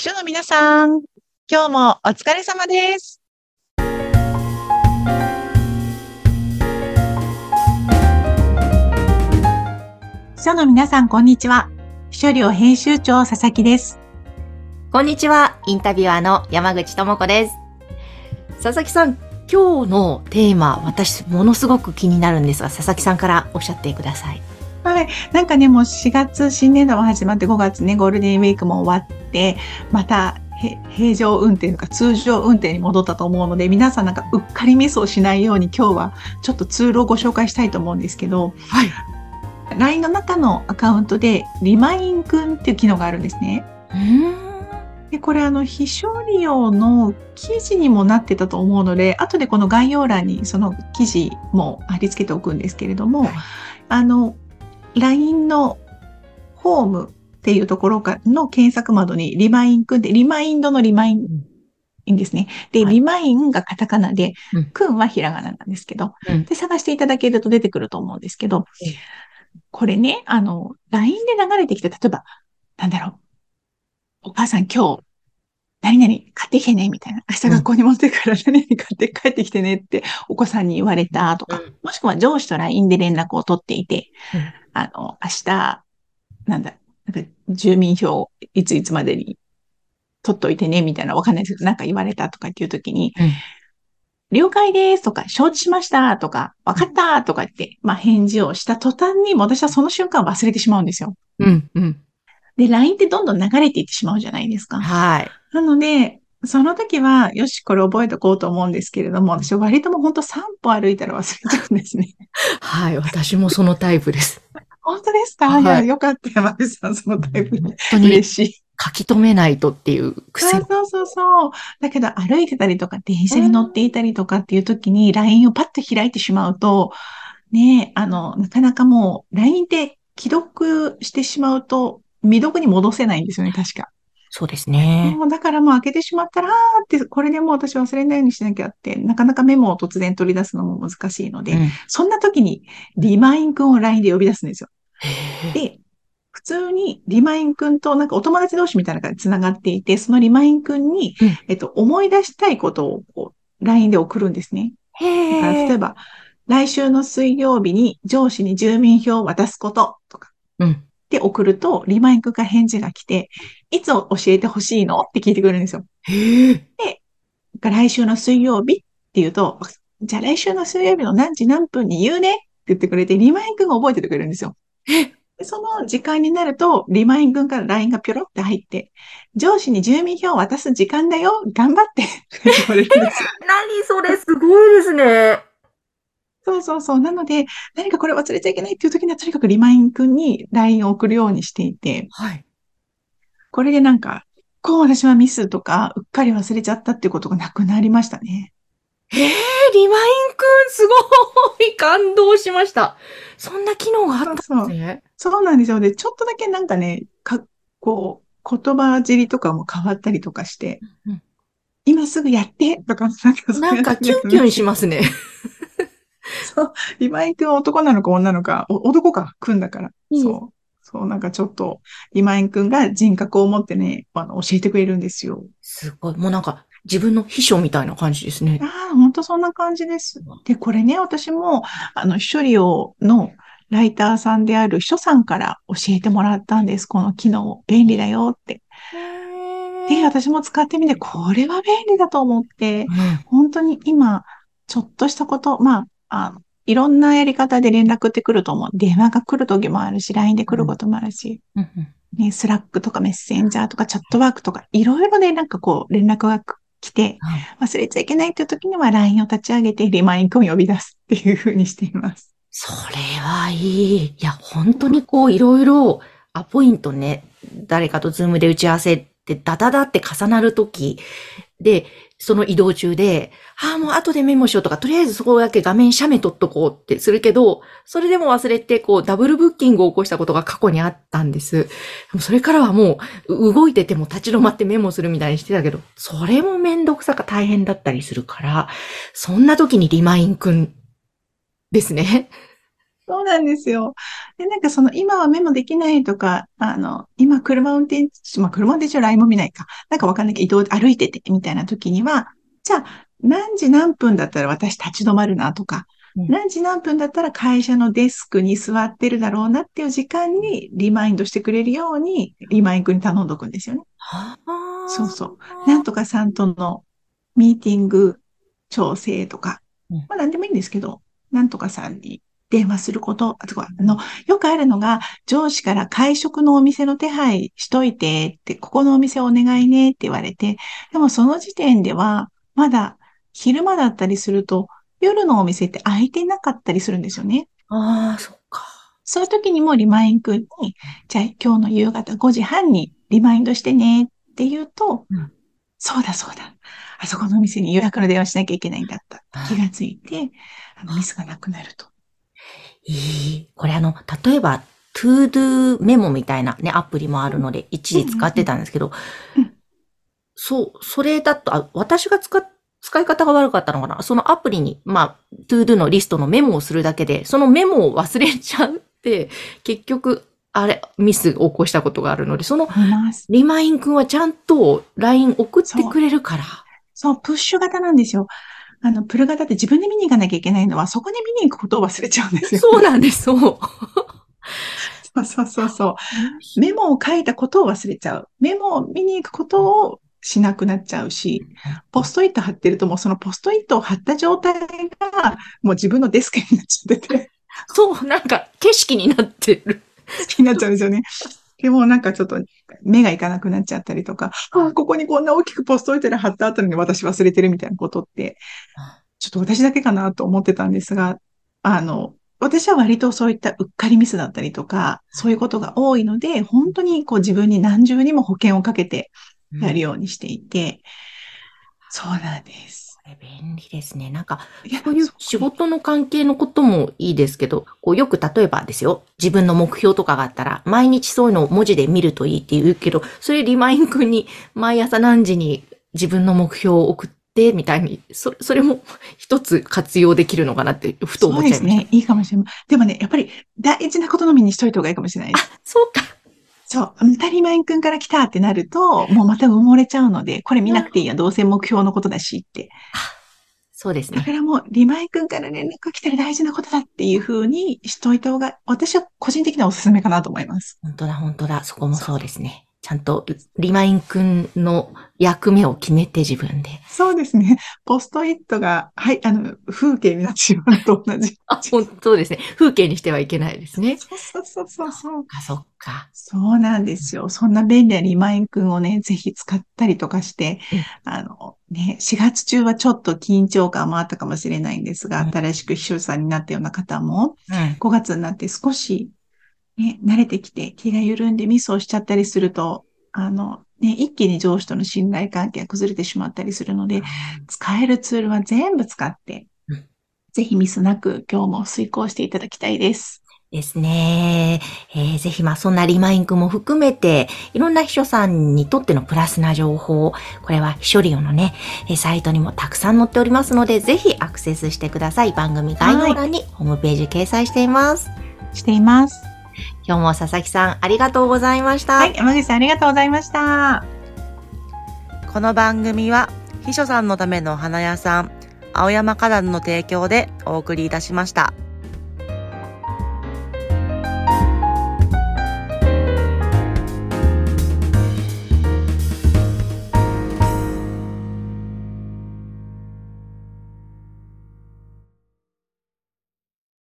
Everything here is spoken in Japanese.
秘書の皆さん、今日もお疲れ様です。秘書の皆さん、こんにちは。秘書寮編集長、佐々木です。こんにちは。インタビュアーの山口智子です。佐々木さん、今日のテーマ、私、ものすごく気になるんですが、佐々木さんからおっしゃってください。はい。なんかね、もう4月、新年度も始まって5月ね、ゴールデンウィークも終わって、また、へ平常運転とか通常運転に戻ったと思うので、皆さんなんかうっかりミスをしないように今日はちょっとツールをご紹介したいと思うんですけど、はい。LINE の中のアカウントでリマインくんっていう機能があるんですね。うーん。で、これあの、非承利用の記事にもなってたと思うので、後でこの概要欄にその記事も貼り付けておくんですけれども、はいあの、LINE のホームっていうところかの検索窓にリマインくんで、リマインドのリマインですね。で、はい。リマインがカタカナでうん、くんはひらがななんですけど、うん。で、探していただけると出てくると思うんですけどええ、これね、あの、LINE で流れてきて、例えば、なんだろう、お母さん今日、何々買ってきてね、みたいな。明日学校に持ってくから何々買って帰ってきてねってお子さんに言われたとか、うん。もしくは上司と LINE で連絡を取っていて、うんあの、明日、なんだ、なんか住民票いついつまでに取っといてね、みたいなわかんないですけど、なんか言われたとかっていう時に、うん了解ですとか、承知しましたとか、わかったとかって、まあ返事をした途端に、私はその瞬間忘れてしまうんですよ。うん、うん。で、LINE ってどんどん流れていってしまうじゃないですか。はい。なので、その時は、よし、これ覚えておこうと思うんですけれども、私割ともう本当3歩歩いたら忘れちゃうんですね。はい。私もそのタイプです。本当ですか、はいい、や、よかった、山口さん、そのタイプで。本当に嬉しい。書き留めないとっていうそ癖う。そうそうそう。だけど歩いてたりとか、電車に乗っていたりとかっていう時に LINE をパッと開いてしまうと、ねあの、なかなかもう LINE って既読してしまうと未読に戻せないんですよね、確か。そうですね。もうだからもう開けてしまったら、って、これでもう私忘れないようにしなきゃって、なかなかメモを突然取り出すのも難しいので、うんそんな時にリマインくんを LINE で呼び出すんですよ。で、普通にリマインくんとなんかお友達同士みたいな感じで繋がっていて、そのリマインくんに、うんえっと、思い出したいことをこう LINE で送るんですね。だから例えば、来週の水曜日に上司に住民票を渡すこととかうん。って送ると、リマインくんから返事が来て、いつ教えてほしいの？って聞いてくれるんですよ。へえ。来週の水曜日って言うと、じゃあ来週の水曜日の何時何分に言うねって言ってくれて、リマインくんが覚えててくれるんですよ。でその時間になると、リマインくんから LINE がピョロって入って、上司に住民票を渡す時間だよ頑張って って言われるんですよ。何それすごいですね。そうそうそう。なので、何かこれ忘れちゃいけないっていう時には、とにかくリマインくんに LINE を送るようにしていて、はい。これでなんか、こう私はミスとか、うっかり忘れちゃったっていうことがなくなりましたね。ええリマインくん、すごい感動しました。そんな機能があったんですね。そうなんですよ。で、ちょっとだけなんかね、か、こう、言葉尻とかも変わったりとかして、うん今すぐやってとか、なんかなんかキュンキュンしますね。そう。リマインくんは男なのか女なのか、お男か、くんだから。うんそう。そう、なんかちょっと、リマインくんが人格を持ってね、あの、教えてくれるんですよ。すごい。もうなんか自分の秘書みたいな感じですね。ああ、本当そんな感じです。で、これね、私も、あの、秘書利用のライターさんである秘書さんから教えてもらったんです。この機能、便利だよって。で、私も使ってみて、これは便利だと思って、本当に今、ちょっとしたこと、まあ、あのいろんなやり方で連絡って来ると思う。電話が来る時もあるし、LINE で来ることもあるし、うんうんね、スラックとかメッセンジャーとかチャットワークとか、いろいろね、なんかこう、連絡が来て、はい忘れちゃいけないっていう時には LINE を立ち上げてリマインくんを呼び出すっていう風にしています。それはいい。いや、本当にこういろいろアポイントね、誰かとズームで打ち合わせってダダダって重なるときで、その移動中で、ああ、もう後でメモしようとか、とりあえずそこだけ画面写メ撮っとこうってするけど、それでも忘れて、こう、ダブルブッキングを起こしたことが過去にあったんです。でもそれからはもう、動いてても立ち止まってメモするみたいにしてたけど、それもめんどくさか大変だったりするから、そんな時にリマインくんですね。そうなんですよ。で、なんかその今はメモできないとか、あの、今車運転まあ車運転中 LINE も見ないか。なんかわかんないけど移動、歩いててみたいな時には、じゃあ何時何分だったら私立ち止まるなとか、うん、何時何分だったら会社のデスクに座ってるだろうなっていう時間にリマインドしてくれるように、リマインドに頼んどくんですよね。そうそう。なんとかさんとのミーティング調整とか、まあ何でもいいんですけど、なんとかさんに電話すること、あとあの、よくあるのが、上司から会食のお店の手配しといてって、ここのお店お願いねって言われて、でもその時点では、まだ昼間だったりすると、夜のお店って空いてなかったりするんですよね。ああ、そっか。そういう時にもリマインクに、じゃあ今日の夕方5時半にリマインドしてねって言うと、うん、そうだそうだ。あそこのお店に予約の電話しなきゃいけないんだった。気がついて、あのミスがなくなると。いい。これあの、例えば、 to do メモみたいなね、アプリもあるので、一時使ってたんですけど、そう、それだと、あ、私が使っ使い方が悪かったのかな？そのアプリに、まあ、 to do のリストのメモをするだけで、そのメモを忘れちゃうって、結局、あれ、ミスを起こしたことがあるので、その、リマイン君はちゃんと LINE 送ってくれるから。そう、プッシュ型なんですよ。あの、プル型って自分で見に行かなきゃいけないのは、そこに見に行くことを忘れちゃうんですよ。そうなんです、そう。そうそうそうそう。メモを書いたことを忘れちゃう。メモを見に行くことをしなくなっちゃうし、ポストイット貼ってるともうそのポストイットを貼った状態がもう自分のデスクになっちゃってて。そう、なんか景色になってる。好きになっちゃうんですよね。でもなんかちょっと目がいかなくなっちゃったりとか、ああ、ここにこんな大きくポストイットで貼った後に私忘れてるみたいなことって、ちょっと私だけかなと思ってたんですが、あの、私は割とそういったうっかりミスだったりとか、そういうことが多いので、本当にこう自分に何重にも保険をかけてやるようにしていて、うん、そうなんです。便利ですね。なんか、こういう仕事の関係のこともいいですけど、こうよく例えばですよ、自分の目標とかがあったら、毎日そういうのを文字で見るといいって言うけど、それリマイン君に毎朝何時に自分の目標を送って、みたいに、それ、それも一つ活用できるのかなって、ふと思っちゃいました。そうですね。いいかもしれない。でもね、やっぱり大事なことのみにしといた方がいいかもしれない。あ、そうか。そう。当たり前くんから来たってなると、もうまた埋もれちゃうので、これ見なくていいや、どうせ目標のことだしって。そうですね。だからもう、リマイ君から連絡が来たら大事なことだっていうふうにしといた方が、私は個人的なおすすめかなと思います。本当だ、本当だ。そこもそうですね。ちゃんとリマイン君の役目を決めて自分で。そうですね。ポストイットが、はい、あの、風景になってしまうと同じ。あ、本当ですね。風景にしてはいけないですね。そうそうそうそう。あ、そっか。そうなんですよ。そんな便利なリマイン君をね、ぜひ使ったりとかして、うん、あの、ね、4月中はちょっと緊張感もあったかもしれないんですが、うん、新しく秘書さんになったような方も、うん、5月になって少しね、慣れてきて気が緩んでミスをしちゃったりすると、あの、ね、一気に上司との信頼関係が崩れてしまったりするので、使えるツールは全部使って、ぜひミスなく今日も遂行していただきたいです。ですね。えー、ぜひ、まあ、そんなリマインクも含めて、いろんな秘書さんにとってのプラスな情報、これは秘書リオのね、サイトにもたくさん載っておりますので、ぜひアクセスしてください。番組概要欄にホームページ掲載しています。しています。今日も佐々木さんありがとうございました。はい、山口さんありがとうございました。この番組は、秘書さんのための花屋さん、青山花壇の提供でお送りいたしました。